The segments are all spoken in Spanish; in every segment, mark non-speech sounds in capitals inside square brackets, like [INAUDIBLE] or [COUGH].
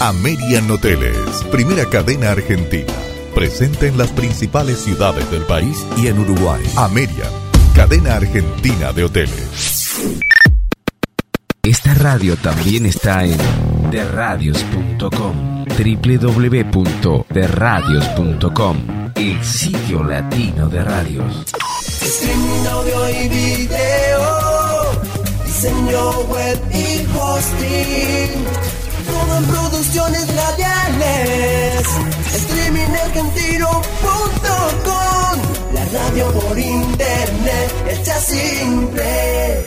Amerian Hoteles, primera cadena argentina. Presente en las principales ciudades del país y en Uruguay. Amerian, cadena argentina de hoteles. Esta radio también está en derradios.com. www.derradios.com. El sitio latino de radios. Streaming audio y video, diseño web y hosting, todo en producciones radiales. Streamingargentino.com, la radio por internet, hecha simple.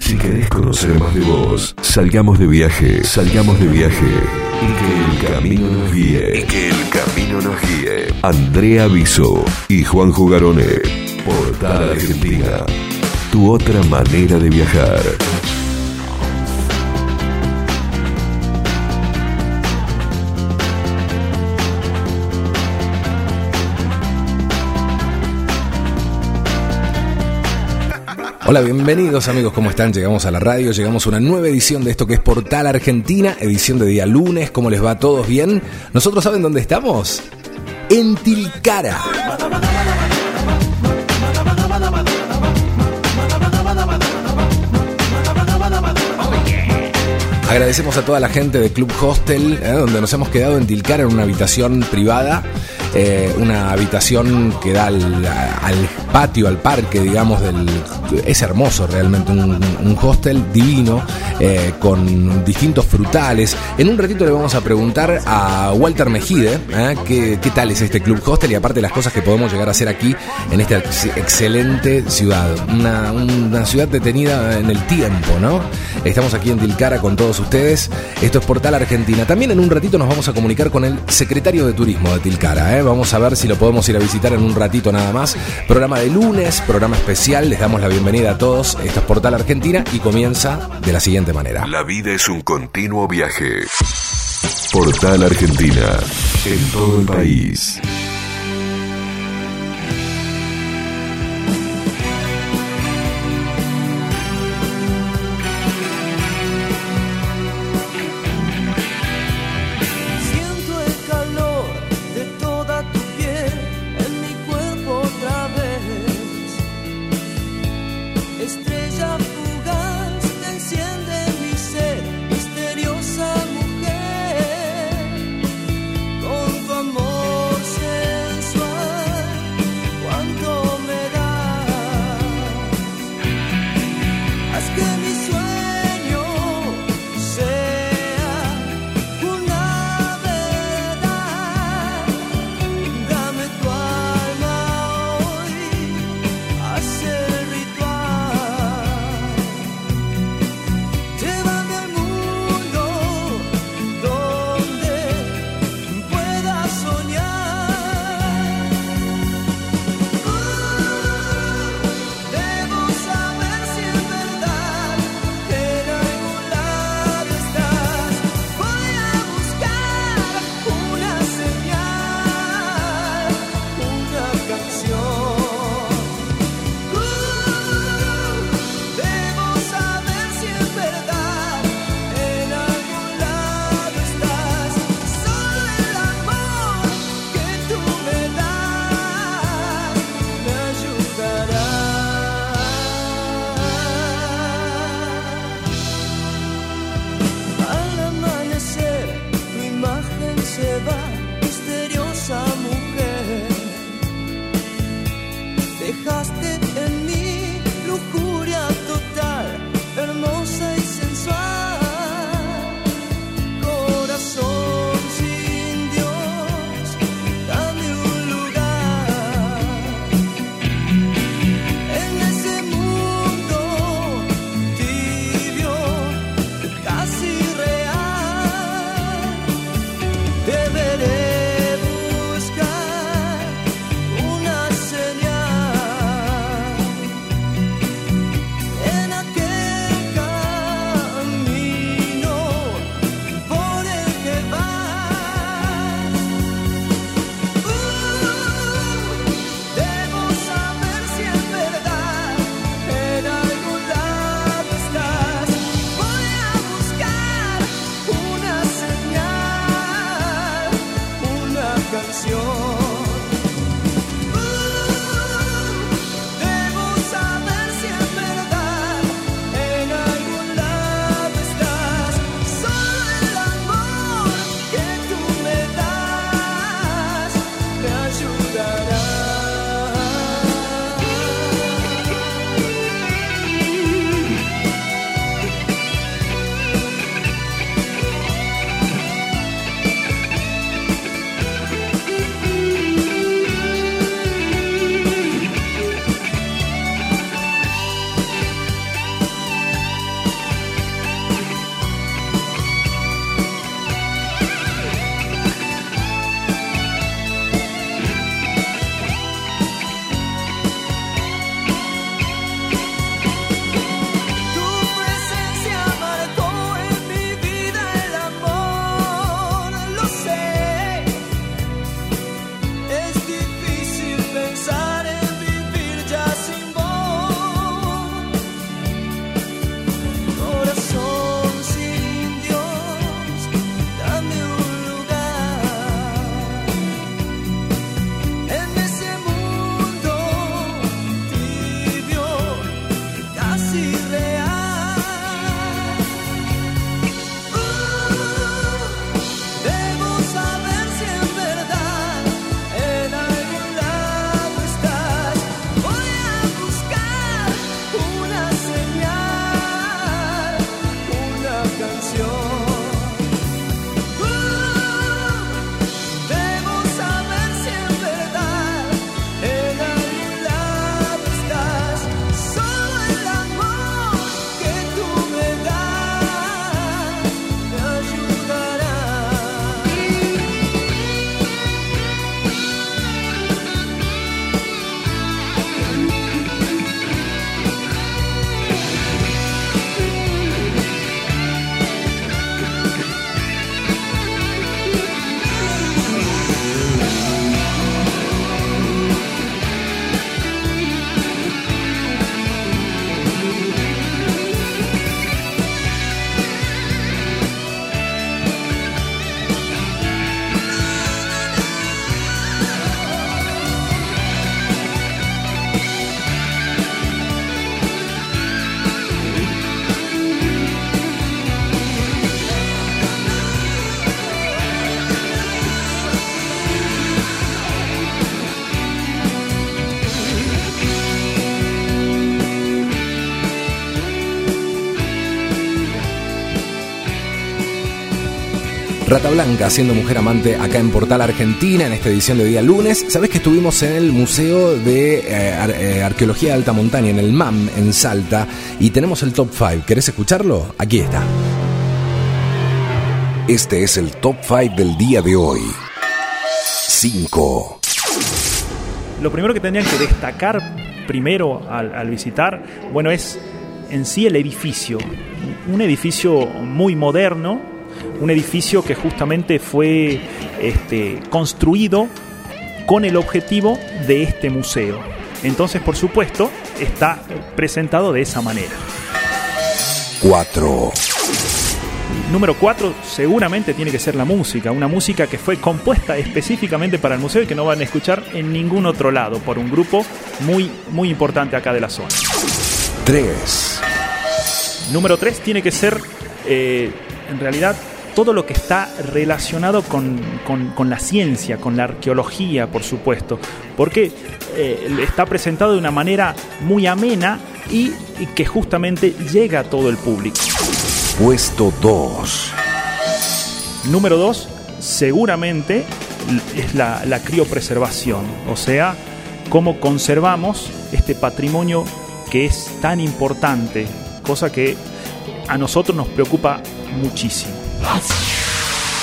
Si querés conocer más de vos, salgamos de viaje, salgamos de viaje. Y que el camino nos guíe. Y que el camino nos guíe. Andrea Viso y Juan Jugarone. Portal Argentina. Tu otra manera de viajar. Hola, bienvenidos amigos, ¿cómo están? Llegamos a la radio, llegamos a una nueva edición de esto que es Portal Argentina, edición de día lunes, ¿cómo les va todos bien? ¿Nosotros saben dónde estamos? En Tilcara. Agradecemos a toda la gente de Club Hostel, eh, donde nos hemos quedado en Tilcara en una habitación privada eh, una habitación que da al, patio, al parque, digamos, es hermoso realmente, un, hostel divino, eh, con distintos frutales. En un ratito le vamos a preguntar a Walter Mejide. ¿qué, qué tal es este club hostel y aparte las cosas que podemos llegar a hacer aquí en esta excelente ciudad. Una, una ciudad detenida en el tiempo, ¿no? Estamos aquí en Tilcara con todos ustedes. Esto es Portal Argentina. También en un ratito nos vamos a comunicar con el secretario de Turismo de Tilcara, ¿eh? Vamos a ver si lo podemos ir a visitar en un ratito nada más. Programa de lunes, programa especial. Les damos la bienvenida a todos. Esto es Portal Argentina y comienza de la siguiente manera. La vida es un continuo viaje. Portal Argentina. En todo el país. Rata Blanca, siendo mujer amante acá en Portal Argentina, en esta edición de día lunes. Sabes que estuvimos en el Museo de eh, eh, Arqueología de Alta Montaña, en el MAM, en Salta, y tenemos el top 5. ¿Querés escucharlo? Aquí está. Este es el top 5 del día de hoy. 5. Lo primero que tendrían que destacar primero al visitar, bueno, es en sí el edificio. Un edificio muy moderno, un edificio que justamente fue este, construido con el objetivo de este museo. Entonces, por supuesto, está presentado de esa manera. 4. Número 4 seguramente tiene que ser la música, una música que fue compuesta específicamente para el museo y que no van a escuchar en ningún otro lado por un grupo muy muy importante acá de la zona. 3. Número 3 tiene que ser eh, en realidad todo lo que está relacionado con, con- con la ciencia, con la arqueología, por supuesto, porque eh, está presentado de una manera muy amena y, y que justamente llega a todo el público. Puesto 2. Número dos, seguramente es la, la criopreservación, o sea, cómo conservamos este patrimonio que es tan importante, cosa que a nosotros nos preocupa muchísimo.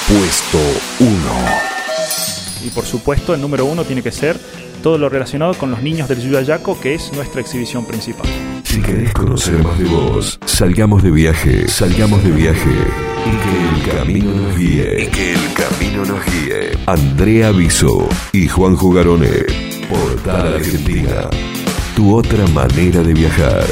Puesto 1. Y por supuesto, el número uno tiene que ser todo lo relacionado con los niños del Yuyayaco, que es nuestra exhibición principal. Si querés conocer más de vos, salgamos de viaje, salgamos de viaje. Y que el camino nos guíe. Y que el camino nos guíe. Andrea Viso y Juan Jugarone. Portal Argentina. Tu otra manera de viajar.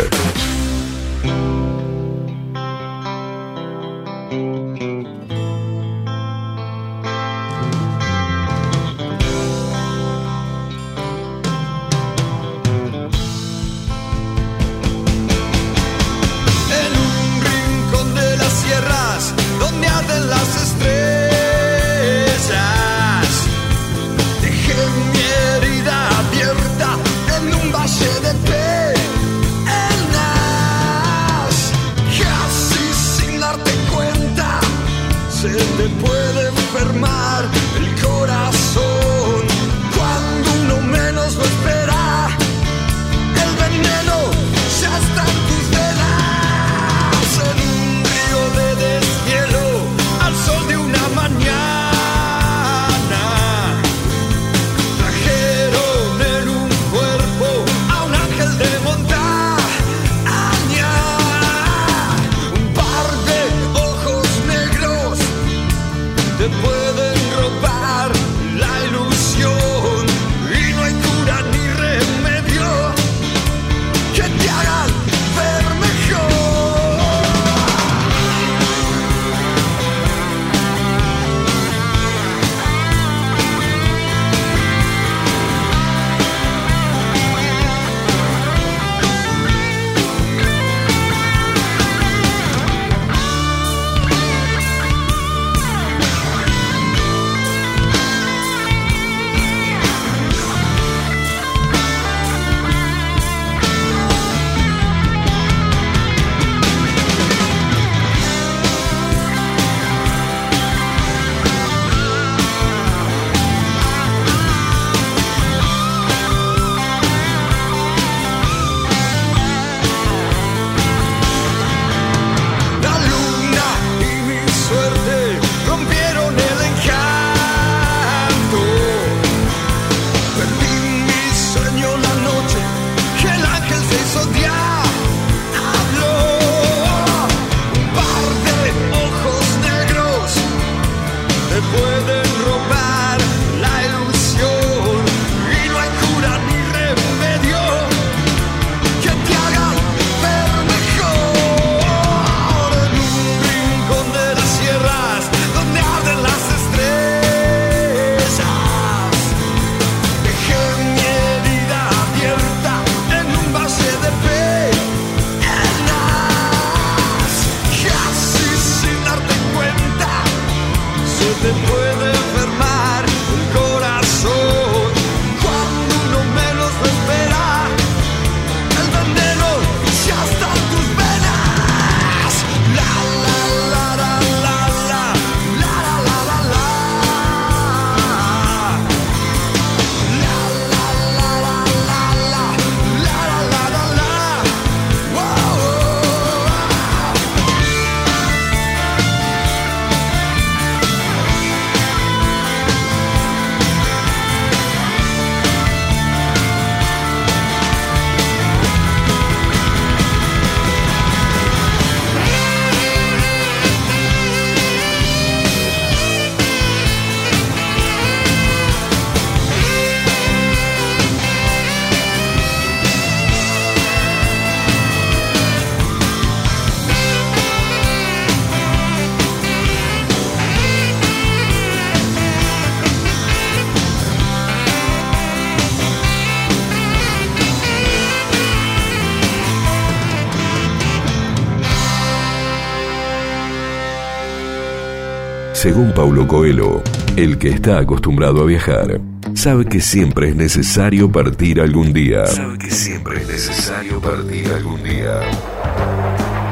Según Paulo Coelho, el que está acostumbrado a viajar sabe que siempre es necesario partir algún día. Sabe que siempre es necesario partir algún día.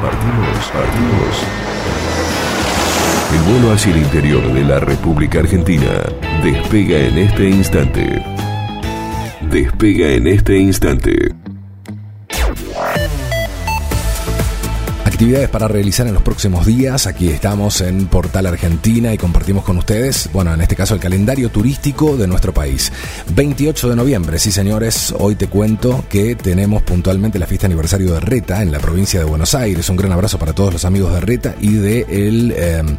Partimos, partimos. El vuelo hacia el interior de la República Argentina despega en este instante. Despega en este instante. Actividades para realizar en los próximos días. Aquí estamos en Portal Argentina y compartimos con ustedes, bueno, en este caso el calendario turístico de nuestro país. 28 de noviembre, sí señores, hoy te cuento que tenemos puntualmente la fiesta aniversario de Reta en la provincia de Buenos Aires. Un gran abrazo para todos los amigos de Reta y del de em,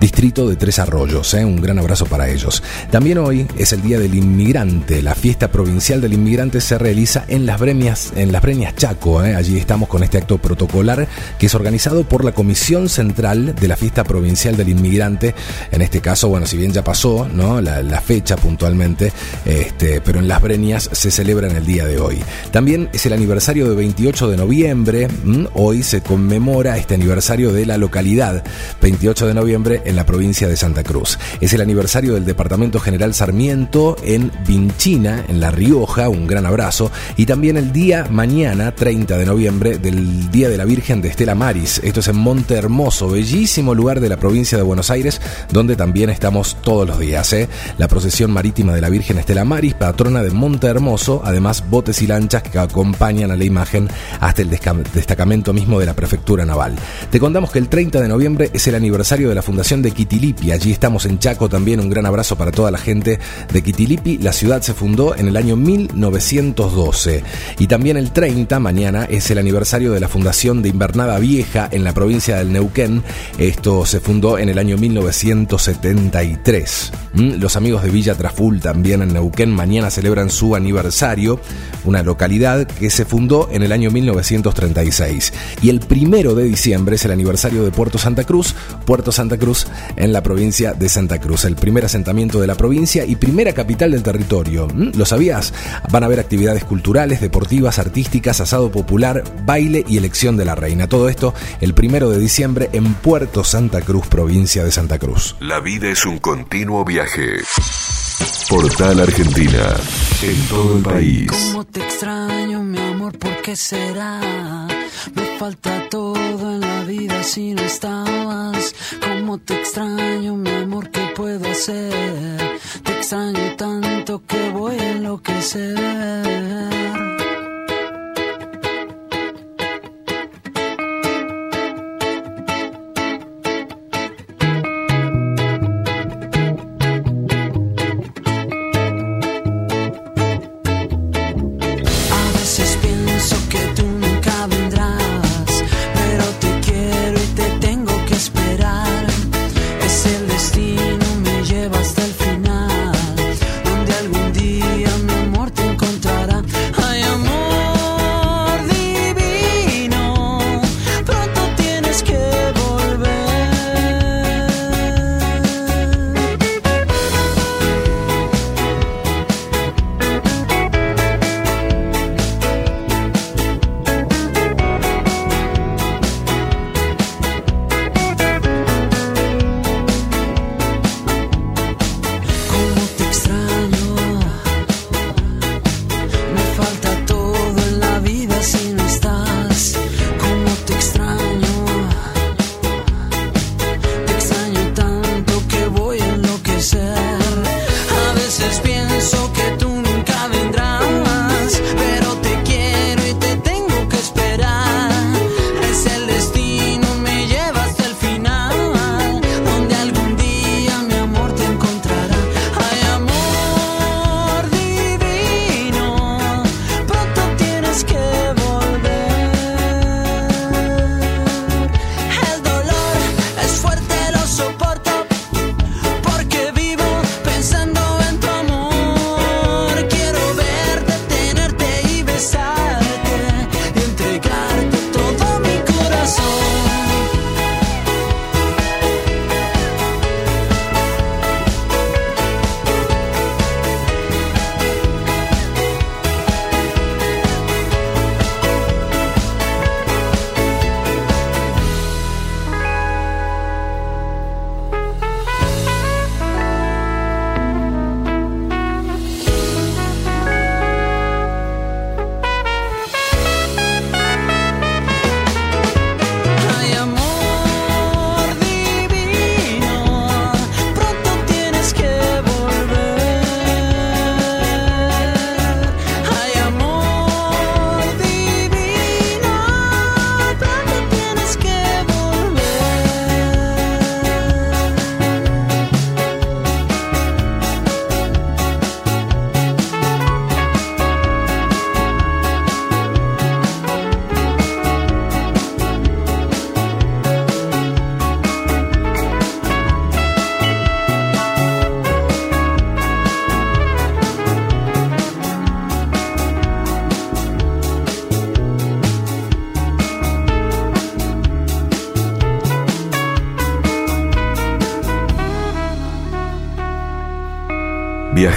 distrito de Tres Arroyos. Eh, un gran abrazo para ellos. También hoy es el Día del Inmigrante. La fiesta provincial del inmigrante se realiza en las Breñas, en las Breñas Chaco. Eh. Allí estamos con este acto protocolar que es organizado organizado por la Comisión Central de la Fiesta Provincial del Inmigrante. En este caso, bueno, si bien ya pasó ¿no? la, fecha puntualmente, este, pero en Las Breñas se celebra en el día de hoy. También es el aniversario de 28 de noviembre. Hoy se conmemora este aniversario de la localidad, 28 de noviembre en la provincia de Santa Cruz. Es el aniversario del Departamento General Sarmiento en Vinchina, en La Rioja. Un gran abrazo. Y también el día mañana, 30 de noviembre, del Día de la Virgen de Estela Esto es en Monte Hermoso, bellísimo lugar de la provincia de Buenos Aires, donde también estamos todos los días. ¿eh? La procesión marítima de la Virgen Estela Maris, patrona de Monte Hermoso, además botes y lanchas que acompañan a la imagen hasta el destacamento mismo de la prefectura naval. Te contamos que el 30 de noviembre es el aniversario de la fundación de Quitilipi. Allí estamos en Chaco también. Un gran abrazo para toda la gente de Quitilipi. La ciudad se fundó en el año 1912. Y también el 30, mañana, es el aniversario de la fundación de Invernada en la provincia del Neuquén. Esto se fundó en el año 1973. ¿Mm? Los amigos de Villa Traful también en Neuquén mañana celebran su aniversario, una localidad que se fundó en el año 1936. Y el primero de diciembre es el aniversario de Puerto Santa Cruz, Puerto Santa Cruz en la provincia de Santa Cruz, el primer asentamiento de la provincia y primera capital del territorio. ¿Mm? ¿Lo sabías? Van a haber actividades culturales, deportivas, artísticas, asado popular, baile y elección de la reina. Todo esto el primero de diciembre en Puerto Santa Cruz, provincia de Santa Cruz. La vida es un continuo viaje. Portal Argentina, en todo el país. Cómo te extraño, mi amor, ¿por qué será? Me falta todo en la vida si no estabas. Cómo te extraño, mi amor, ¿qué puedo hacer? Te extraño tanto que voy a enloquecer.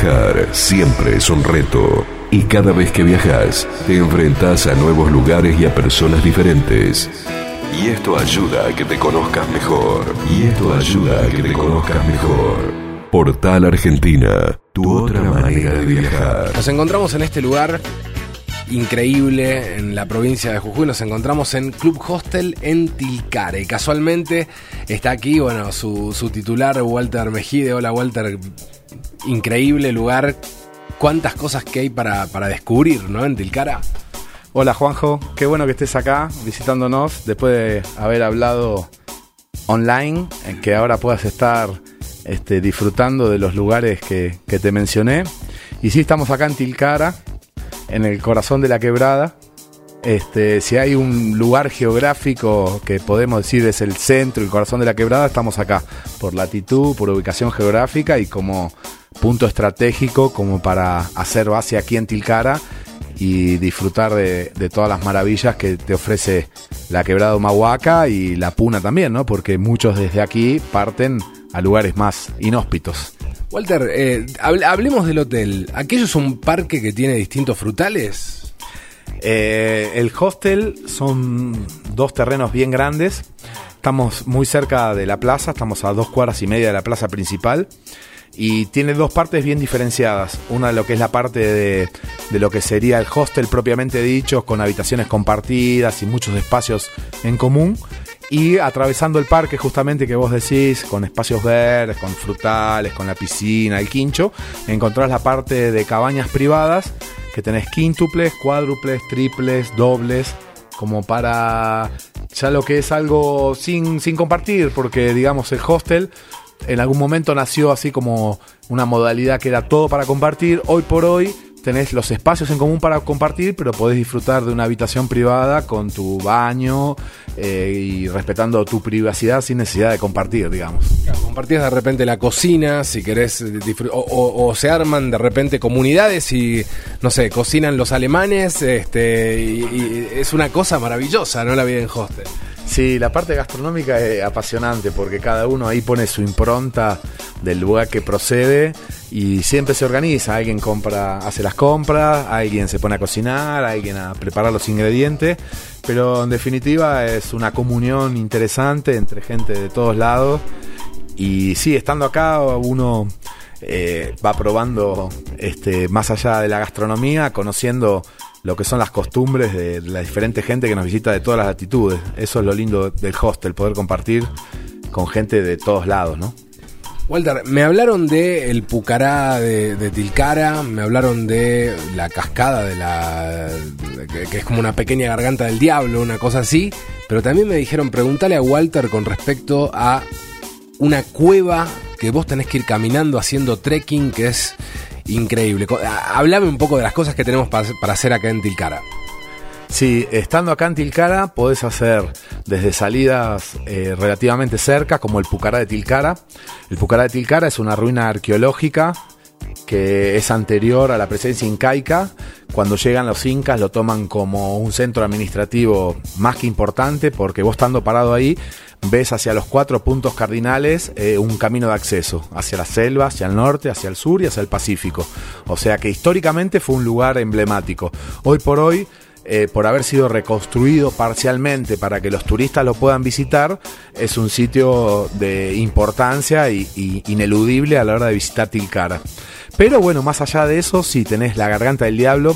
Viajar siempre es un reto y cada vez que viajas te enfrentas a nuevos lugares y a personas diferentes. Y esto ayuda a que te conozcas mejor. Y esto ayuda a que te conozcas mejor. Portal Argentina, tu otra manera de viajar. Nos encontramos en este lugar increíble en la provincia de Jujuy. Nos encontramos en Club Hostel en Tilcara. Y casualmente está aquí, bueno, su titular, Walter Mejide. Hola, Walter. Increíble lugar. Cuántas cosas que hay para, para descubrir, ¿no? En Tilcara. Hola Juanjo, qué bueno que estés acá visitándonos después de haber hablado online, que ahora puedas estar este, disfrutando de los lugares que, que te mencioné. Y sí, estamos acá en Tilcara, en el corazón de la quebrada. Este, si hay un lugar geográfico que podemos decir es el centro, el corazón de la quebrada, estamos acá, por latitud, por ubicación geográfica y como punto estratégico como para hacer base aquí en Tilcara y disfrutar de, de todas las maravillas que te ofrece la quebrada Humahuaca y la Puna también, ¿no? Porque muchos desde aquí parten a lugares más inhóspitos. Walter, eh, hable- hablemos del hotel. ¿Aquello es un parque que tiene distintos frutales? Eh, el hostel son dos terrenos bien grandes. Estamos muy cerca de la plaza, estamos a dos cuadras y media de la plaza principal. Y tiene dos partes bien diferenciadas. Una lo que es la parte de, de lo que sería el hostel propiamente dicho, con habitaciones compartidas y muchos espacios en común. Y atravesando el parque justamente que vos decís, con espacios verdes, con frutales, con la piscina, el quincho, encontrás la parte de cabañas privadas, que tenés quíntuples, cuádruples, triples, dobles, como para ya lo que es algo sin, sin compartir, porque digamos el hostel en algún momento nació así como una modalidad que era todo para compartir, hoy por hoy tenés los espacios en común para compartir, pero podés disfrutar de una habitación privada con tu baño eh, y respetando tu privacidad sin necesidad de compartir, digamos. Compartís de repente la cocina, si querés, eh, o, o- se arman de repente comunidades y, no sé, cocinan los alemanes, este, y es una cosa maravillosa, ¿no? La vida en hostel. Sí, la parte gastronómica es apasionante porque cada uno ahí pone su impronta del lugar que procede y siempre se organiza. Alguien compra, hace las compras, alguien se pone a cocinar, alguien a preparar los ingredientes, pero en definitiva es una comunión interesante entre gente de todos lados y sí, estando acá uno eh, va probando este, más allá de la gastronomía, conociendo lo que son las costumbres de la diferente gente que nos visita de todas las latitudes. Eso es lo lindo del hostel, poder compartir con gente de todos lados, ¿no? Walter, me hablaron de el Pucará de, Tilcara, me hablaron de la cascada de la. que, que es como una pequeña garganta del diablo, una cosa así. Pero también me dijeron, pregúntale a Walter con respecto a una cueva que vos tenés que ir caminando haciendo trekking, que es increíble. Hablame un poco de las cosas que tenemos para hacer acá en Tilcara. Sí, estando acá en Tilcara podés hacer desde salidas eh, relativamente cerca, como el Pucará de Tilcara. El Pucará de Tilcara es una ruina arqueológica que es anterior a la presencia incaica. Cuando llegan los incas lo toman como un centro administrativo más que importante porque vos estando parado ahí ves hacia los cuatro puntos cardinales eh, un camino de acceso, hacia la selva, hacia el norte, hacia el sur y hacia el Pacífico. O sea que históricamente fue un lugar emblemático. Hoy por hoy eh, por haber sido reconstruido parcialmente para que los turistas lo puedan visitar, es un sitio de importancia y, ineludible a la hora de visitar Tilcara. Pero bueno, más allá de eso, si tenés la garganta del diablo,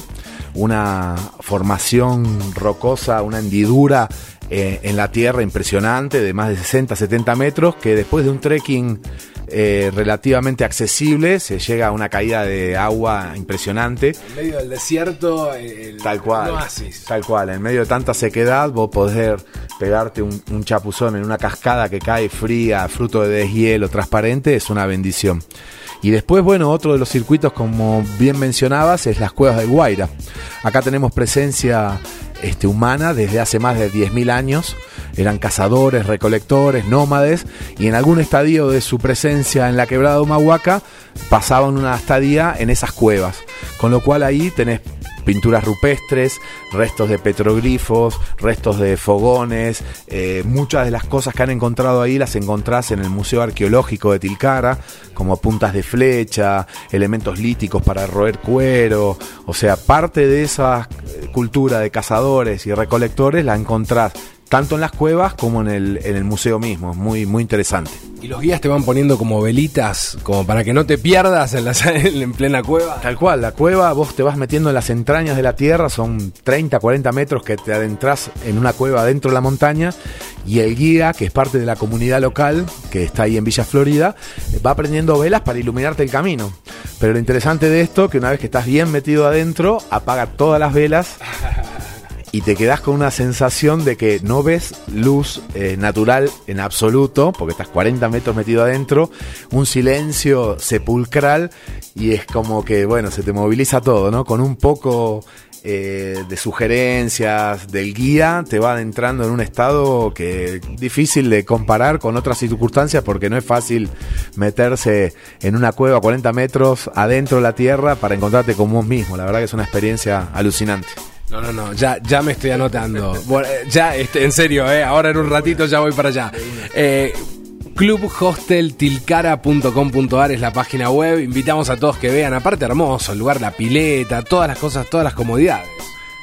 una formación rocosa, una hendidura eh, en la tierra impresionante de más de 60, 70 metros, que después de un trekking eh, relativamente accesible se llega a una caída de agua impresionante. En medio del desierto, el, Tal cual. oasis. Tal cual. En medio de tanta sequedad, vos poder pegarte un, un chapuzón en una cascada que cae fría, fruto de deshielo transparente, es una bendición. Y después, bueno, otro de los circuitos, como bien mencionabas, es las cuevas del Guaira. Acá tenemos presencia este, humana desde hace más de 10.000 años. Eran cazadores, recolectores, nómades, y en algún estadio de su presencia en la quebrada de Humahuaca pasaban una estadía en esas cuevas. Con lo cual ahí tenés pinturas rupestres, restos de petroglifos, restos de fogones. eh, muchas de las cosas que han encontrado ahí las encontrás en el Museo Arqueológico de Tilcara, como puntas de flecha, elementos líticos para roer cuero. O sea, parte de esa eh, cultura de cazadores y recolectores la encontrás tanto en las cuevas como en el, en el museo mismo. Es muy, muy interesante. Y los guías te van poniendo como velitas, como para que no te pierdas en, la, [LAUGHS] en plena cueva. Tal cual, la cueva, vos te vas metiendo en las entrañas de la tierra, son 30, 40 metros que te adentras en una cueva dentro de la montaña y el guía, que es parte de la comunidad local, que está ahí en Villa Florida, va prendiendo velas para iluminarte el camino. Pero lo interesante de esto, que una vez que estás bien metido adentro, apaga todas las velas [LAUGHS] y te quedas con una sensación de que no ves luz eh, natural en absoluto, porque estás 40 metros metido adentro, un silencio sepulcral y es como que, bueno, se te moviliza todo, ¿no? Con un poco eh, de sugerencias del guía, te va adentrando en un estado que es difícil de comparar con otras circunstancias porque no es fácil meterse en una cueva a 40 metros adentro de la tierra para encontrarte con vos mismo. La verdad que es una experiencia alucinante. No, no, no, ya, ya me estoy anotando. [LAUGHS] Bueno, eh, ya, este, en serio, eh, ahora en un ratito ya voy para allá. Eh, clubhosteltilcara.com.ar es la página web. Invitamos a todos que vean. Aparte, hermoso el lugar, la pileta, todas las cosas, todas las comodidades.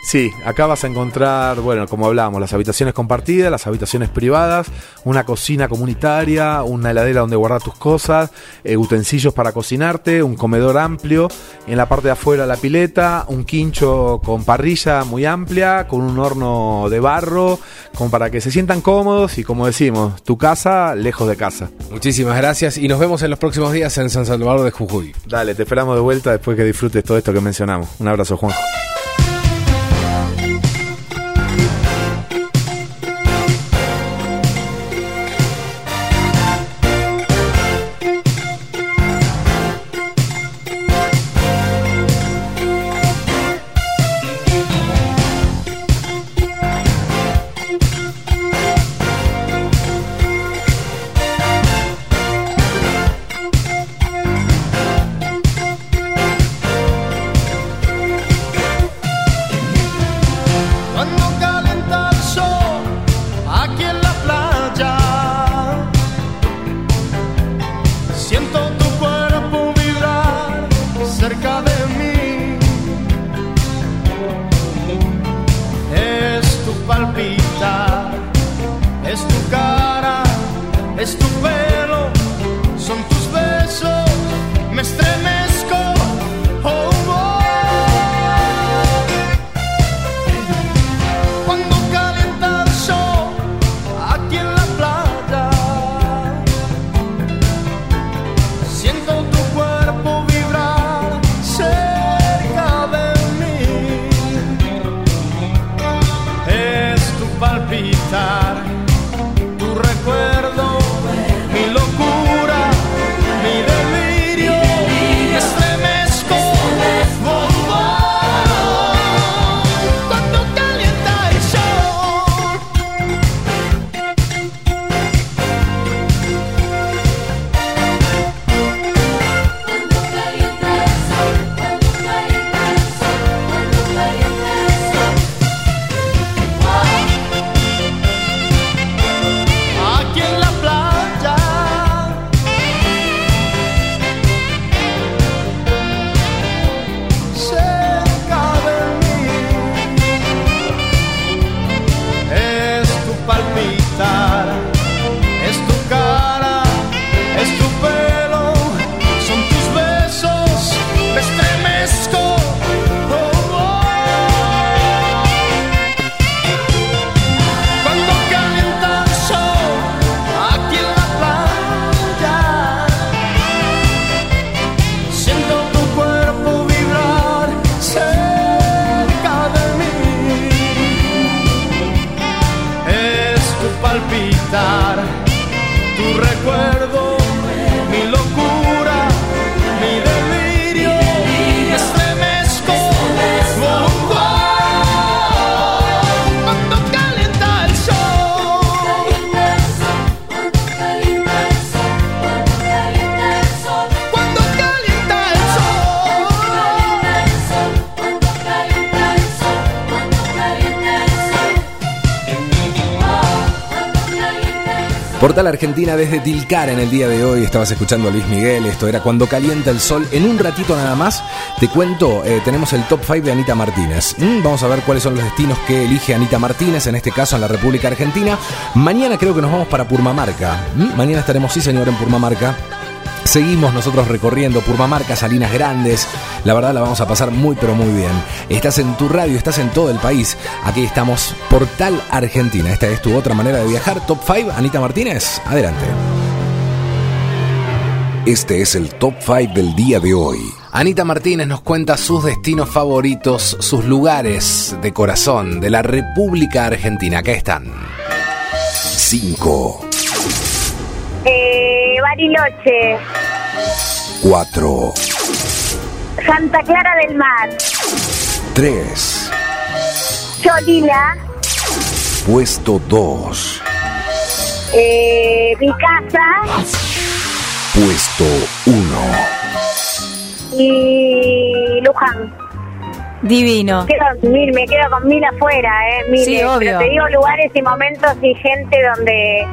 Sí, acá vas a encontrar, bueno, como hablábamos, las habitaciones compartidas, las habitaciones privadas, una cocina comunitaria, una heladera donde guardar tus cosas, eh, utensilios para cocinarte, un comedor amplio, en la parte de afuera la pileta, un quincho con parrilla muy amplia, con un horno de barro, como para que se sientan cómodos y como decimos, tu casa lejos de casa. Muchísimas gracias y nos vemos en los próximos días en San Salvador de Jujuy. Dale, te esperamos de vuelta después que disfrutes todo esto que mencionamos. Un abrazo, Juanjo. Argentina desde Tilcara en el día de hoy. Estabas escuchando a Luis Miguel. Esto era Cuando Calienta el Sol. En un ratito nada más te cuento, eh, tenemos el top 5 de Anita Martínez. Mm, vamos a ver cuáles son los destinos que elige Anita Martínez, en este caso en la República Argentina. Mañana creo que nos vamos para Purmamarca. Mm, mañana estaremos, sí señor, en Purmamarca. Seguimos nosotros recorriendo Purmamarca, Salinas Grandes. La verdad la vamos a pasar muy pero muy bien. Estás en tu radio, estás en todo el país. Aquí estamos, Portal Argentina. Esta es tu otra manera de viajar. Top 5, Anita Martínez. Adelante. Este es el Top 5 del día de hoy. Anita Martínez nos cuenta sus destinos favoritos, sus lugares de corazón de la República Argentina. Acá están. 5. Eh, Bariloche, 4, Santa Clara del Mar, 3, Cholila, puesto 2, eh, mi casa puesto 1. y Luján. Divino. Quedo con mil, me quedo con mil afuera, eh, miles. Sí, obvio. Pero te digo lugares y momentos y gente donde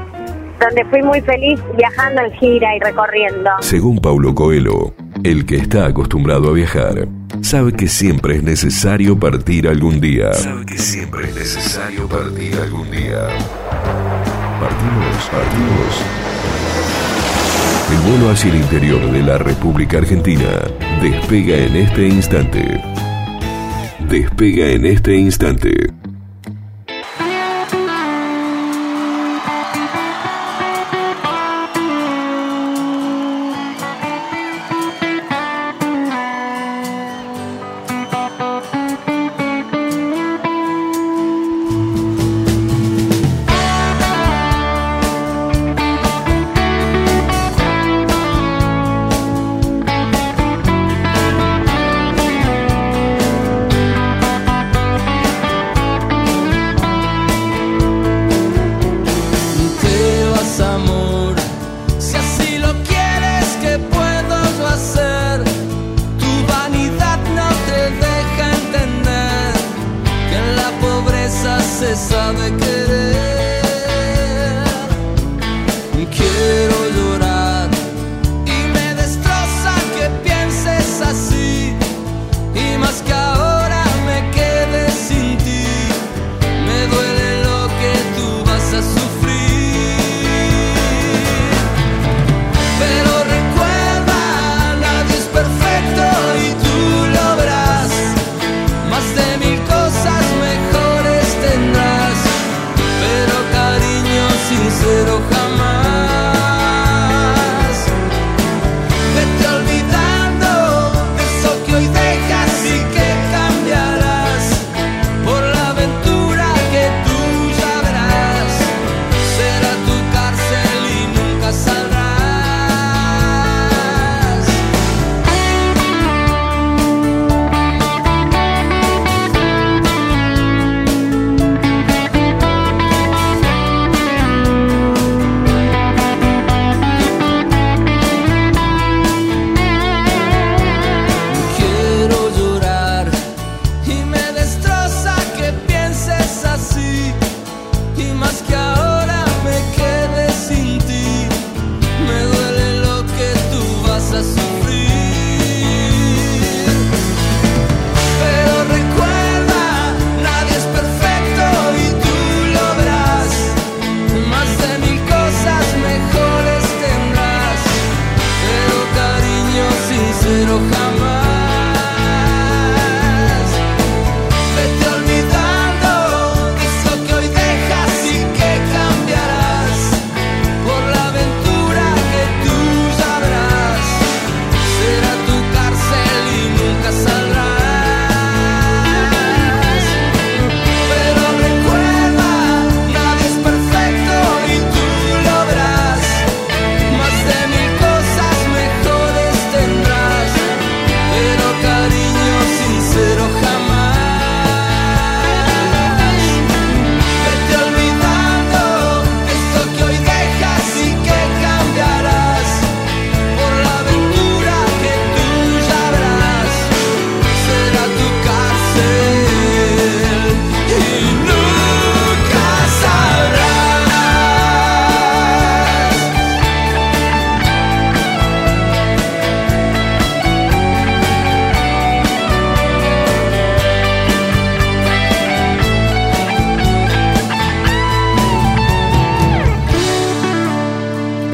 donde fui muy feliz viajando en gira y recorriendo. Según Paulo Coelho, el que está acostumbrado a viajar sabe que siempre es necesario partir algún día. Sabe que siempre es necesario partir algún día. Partimos, partimos. El vuelo hacia el interior de la República Argentina despega en este instante. Despega en este instante.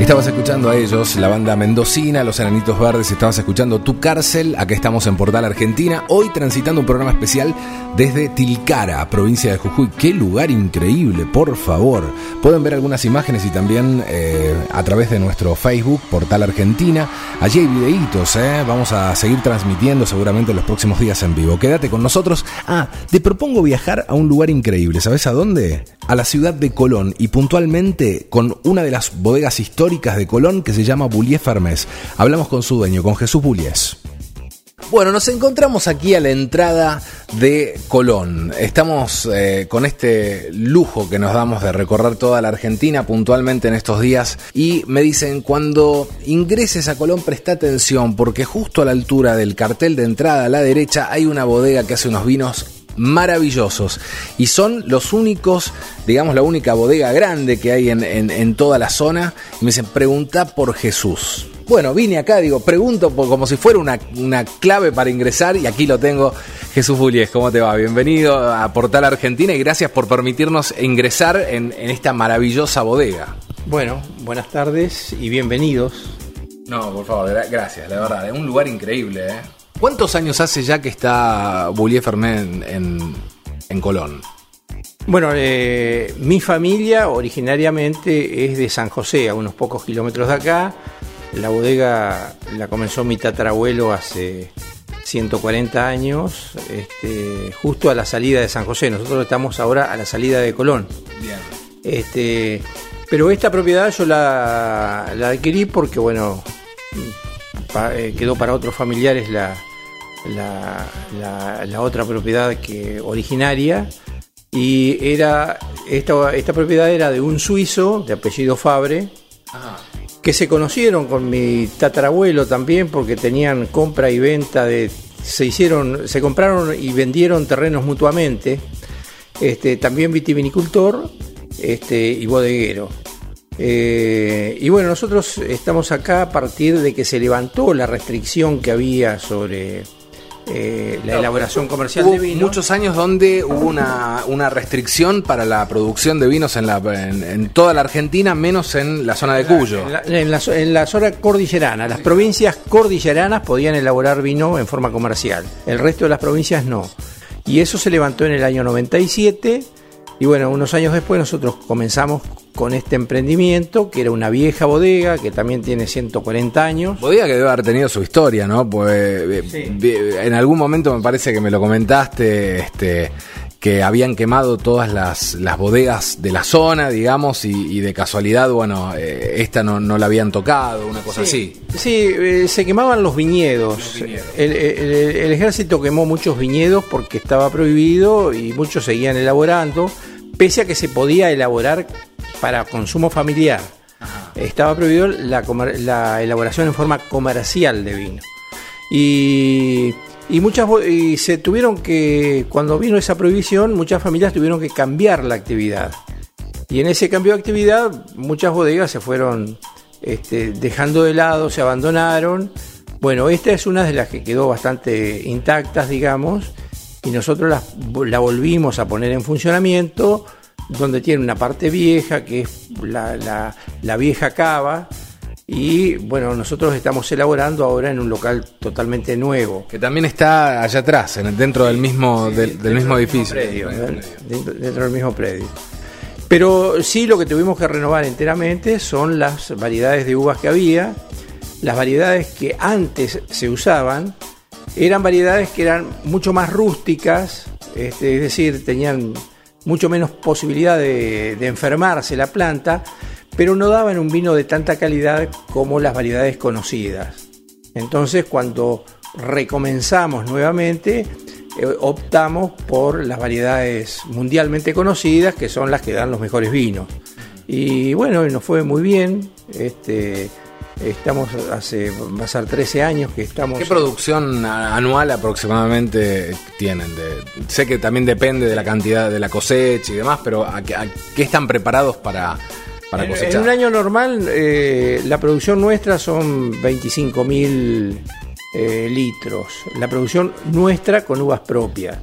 Estabas escuchando a ellos, la banda mendocina, Los Enanitos Verdes, estabas escuchando Tu Cárcel, acá estamos en Portal Argentina, hoy transitando un programa especial desde Tilcara, provincia de Jujuy. Qué lugar increíble, por favor. Pueden ver algunas imágenes y también eh, a través de nuestro Facebook, Portal Argentina. Allí hay videitos, ¿eh? vamos a seguir transmitiendo seguramente en los próximos días en vivo. Quédate con nosotros. Ah, te propongo viajar a un lugar increíble, ¿sabes a dónde? A la ciudad de Colón y puntualmente con una de las bodegas históricas de Colón que se llama Bullies Fermes. Hablamos con su dueño, con Jesús Bullies. Bueno, nos encontramos aquí a la entrada de Colón. Estamos eh, con este lujo que nos damos de recorrer toda la Argentina puntualmente en estos días y me dicen cuando ingreses a Colón presta atención porque justo a la altura del cartel de entrada a la derecha hay una bodega que hace unos vinos maravillosos y son los únicos, digamos la única bodega grande que hay en, en, toda la zona y me dicen pregunta por Jesús. Bueno, vine acá, digo, pregunto por, como si fuera una, una, clave para ingresar y aquí lo tengo. Jesús Bullies, ¿cómo te va? Bienvenido a Portal Argentina y gracias por permitirnos ingresar en, en esta maravillosa bodega. Bueno, buenas tardes y bienvenidos. No, por favor, gracias, la verdad, es un lugar increíble, ¿eh? ¿Cuántos años hace ya que está Boulier Fermé en, Colón? Bueno, eh, mi familia originariamente es de San José, a unos pocos kilómetros de acá. La bodega la comenzó mi tatarabuelo hace 140 años, este, justo a la salida de San José. Nosotros estamos ahora a la salida de Colón. Bien. Este, pero esta propiedad yo la, adquirí porque, bueno, eh, quedó para otros familiares la, la, otra propiedad que originaria y era esta, esta propiedad era de un suizo de apellido Fabre que se conocieron con mi tatarabuelo también porque tenían compra y venta de se hicieron se compraron y vendieron terrenos mutuamente este también vitivinicultor este y bodeguero. Eh, y bueno nosotros estamos acá a partir de que se levantó la restricción que había sobre eh, la elaboración comercial de vino. Muchos años donde hubo una, una restricción para la producción de vinos en, la, en, toda la Argentina, menos en la zona de Cuyo. En la, en la, zona cordillerana. Las provincias cordilleranas podían elaborar vino en forma comercial. El resto de las provincias no. Y eso se levantó en el año 97 y bueno, unos años después nosotros comenzamos con este emprendimiento, que era una vieja bodega, que también tiene 140 años. Bodega que debe haber tenido su historia, ¿no? Pues eh, en algún momento me parece que me lo comentaste, este que habían quemado todas las, las bodegas de la zona, digamos, y, de casualidad, bueno, eh, esta no, no, la habían tocado, una cosa así. Sí, eh, se quemaban los viñedos. el, ejército quemó muchos viñedos porque estaba prohibido y muchos seguían elaborando, pese a que se podía elaborar para consumo familiar. Estaba prohibido la, la elaboración en forma comercial de vino. Y y muchas y se tuvieron que, cuando vino esa prohibición, muchas familias tuvieron que cambiar la actividad. Y en ese cambio de actividad, muchas bodegas se fueron este, dejando de lado, se abandonaron. Bueno, esta es una de las que quedó bastante intactas, digamos, y nosotros la, la volvimos a poner en funcionamiento, donde tiene una parte vieja, que es la, la, la vieja cava, y bueno, nosotros estamos elaborando ahora en un local totalmente nuevo. Que también está allá atrás, dentro del mismo, del, mismo edificio. dentro, del mismo predio. Pero sí lo que tuvimos que renovar enteramente son las variedades de uvas que había. Las variedades que antes se usaban eran variedades que eran mucho más rústicas, este, es decir, tenían mucho menos posibilidad de, enfermarse la planta pero no daban un vino de tanta calidad como las variedades conocidas. Entonces, cuando recomenzamos nuevamente, eh, optamos por las variedades mundialmente conocidas, que son las que dan los mejores vinos. Y bueno, nos fue muy bien. Este, estamos hace, va a ser 13 años que estamos. ¿Qué producción anual aproximadamente tienen? sé que también depende de la cantidad de la cosecha y demás, pero ¿a qué están preparados para, en, un año normal, eh, la producción nuestra son 25 mil eh, litros. La producción nuestra con uvas propias.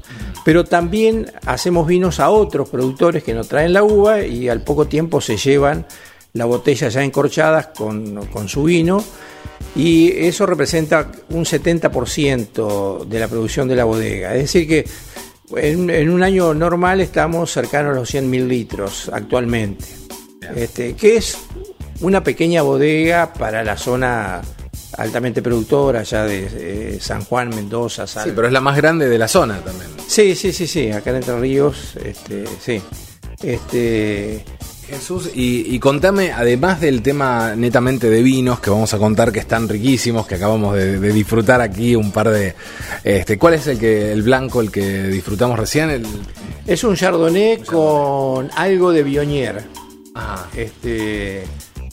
Pero también hacemos vinos a otros productores que nos traen la uva y al poco tiempo se llevan la botella ya encorchadas con, con su vino y eso representa un 70% de la producción de la bodega. Es decir que en, en un año normal estamos cercanos a los 100.000 litros actualmente, este, que es una pequeña bodega para la zona altamente productora ya de eh, San Juan, Mendoza, Sí, Salta. pero es la más grande de la zona también. Sí, sí, sí, sí, acá en Entre Ríos, este, sí. Este, Jesús, y, y contame, además del tema netamente de vinos que vamos a contar que están riquísimos, que acabamos de, de disfrutar aquí un par de. Este, ¿Cuál es el que el blanco, el que disfrutamos recién? El, es un Chardonnay con algo de Bionier. Este,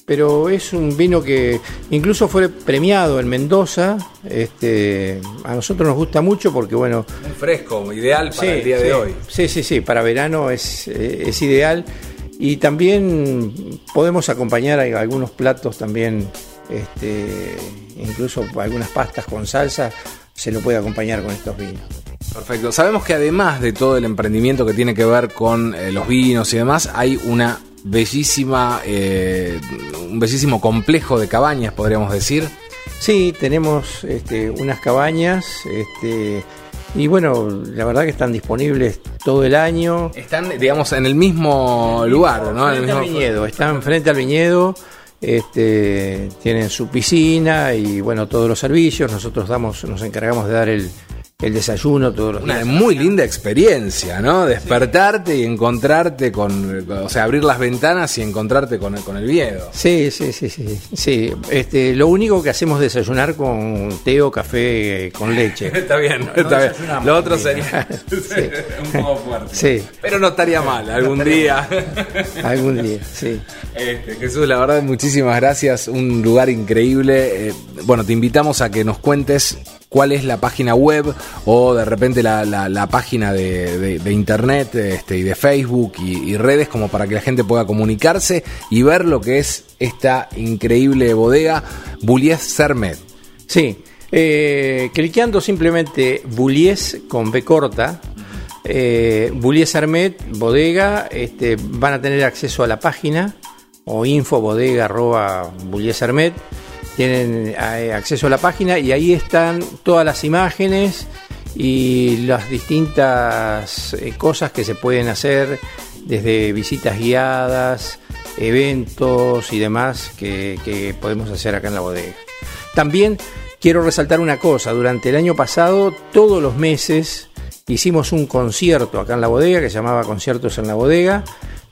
pero es un vino que incluso fue premiado en Mendoza. Este, a nosotros nos gusta mucho porque, bueno, un fresco, ideal para Sí, el día sí. de hoy. Sí, sí, sí, para verano es, eh, es ideal. Y también podemos acompañar algunos platos también, este, incluso algunas pastas con salsa, se lo puede acompañar con estos vinos. Perfecto. Sabemos que además de todo el emprendimiento que tiene que ver con eh, los vinos y demás, hay una bellísima, eh, un bellísimo complejo de cabañas, podríamos decir. Sí, tenemos este, unas cabañas, este, y bueno, la verdad que están disponibles todo el año. Están, digamos, en el mismo lugar, ¿no? En el al viñedo, están frente al viñedo, este, tienen su piscina y bueno, todos los servicios. Nosotros damos, nos encargamos de dar el, el desayuno todos los Una días. muy linda experiencia, ¿no? Despertarte y encontrarte con, o sea, abrir las ventanas y encontrarte con, el- con el viedo. Sí, sí, sí, sí. sí. Este, lo único que hacemos es desayunar con té o café con leche. [LAUGHS] Está bien, No, está no bien. Lo otro sería [LAUGHS] [LAUGHS] Sí. un poco fuerte. Sí, Pero no estaría mal, algún día. algún día, sí. Este, Jesús, la verdad, muchísimas gracias. Un lugar increíble. Eh, bueno, te invitamos a que nos cuentes cuál es la página web o de repente la, la- página de, de- internet este, y de Facebook y, redes como para que la gente pueda comunicarse y ver lo que es esta increíble bodega Bullies Sermet. Sí, eh, cliqueando simplemente Bullies con B corta, eh, Bullies Armet, bodega, este, van a tener acceso a la página o info bodega arroba Bullies Armet, tienen acceso a la página y ahí están todas las imágenes y las distintas eh, cosas que se pueden hacer desde visitas guiadas, eventos y demás que podemos hacer acá en la bodega. También quiero resaltar una cosa, durante el año pasado todos los meses hicimos un concierto acá en la bodega que se llamaba Conciertos en la Bodega,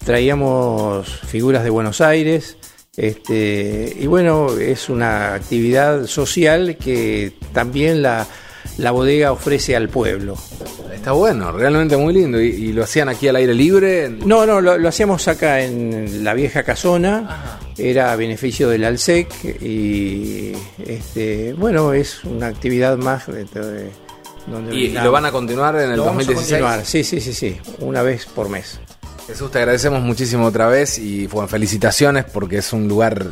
traíamos figuras de Buenos Aires, este, y bueno, es una actividad social que también la, la bodega ofrece al pueblo. Está bueno, realmente muy lindo. ¿Y, y lo hacían aquí al aire libre? No, no, lo, lo hacíamos acá en la vieja casona, era a beneficio del ALSEC y este, bueno, es una actividad más de- de- donde ¿Y, y lo van a continuar en el Lo vamos a 2016? continuar, Sí, sí, sí, sí, una vez por mes. Jesús, te agradecemos muchísimo otra vez y bueno, felicitaciones porque es un lugar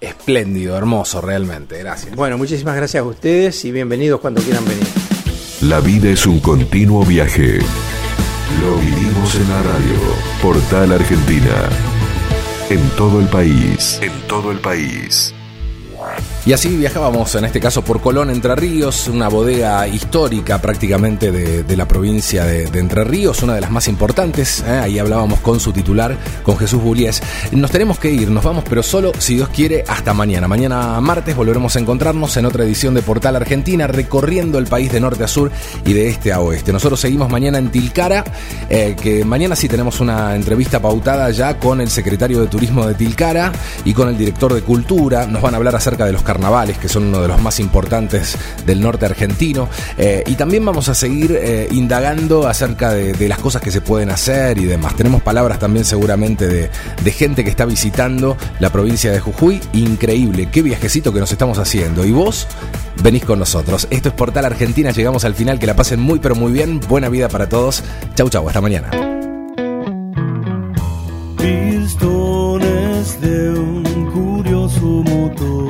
espléndido, hermoso realmente. Gracias. Bueno, muchísimas gracias a ustedes y bienvenidos cuando quieran venir. La vida es un continuo viaje. Lo vivimos en la radio. Portal Argentina. En todo el país. En todo el país. Y así viajábamos, en este caso por Colón, Entre Ríos, una bodega histórica prácticamente de, la provincia de, de Entre Ríos, una de las más importantes. ¿eh? Ahí hablábamos con su titular, con Jesús Bullies. Nos tenemos que ir, nos vamos, pero solo, si Dios quiere, hasta mañana. Mañana martes volveremos a encontrarnos en otra edición de Portal Argentina, recorriendo el país de norte a sur y de este a oeste. Nosotros seguimos mañana en Tilcara, eh, que mañana sí tenemos una entrevista pautada ya con el secretario de Turismo de Tilcara y con el director de Cultura. Nos van a hablar acerca de los carnavales, que son uno de los más importantes del norte argentino. Eh, y también vamos a seguir eh, indagando acerca de, las cosas que se pueden hacer y demás. Tenemos palabras también seguramente de, de gente que está visitando la provincia de Jujuy. Increíble, qué viajecito que nos estamos haciendo. Y vos venís con nosotros. Esto es Portal Argentina, llegamos al final, que la pasen muy pero muy bien. Buena vida para todos. Chau chau, hasta mañana. Pistones de un curioso motor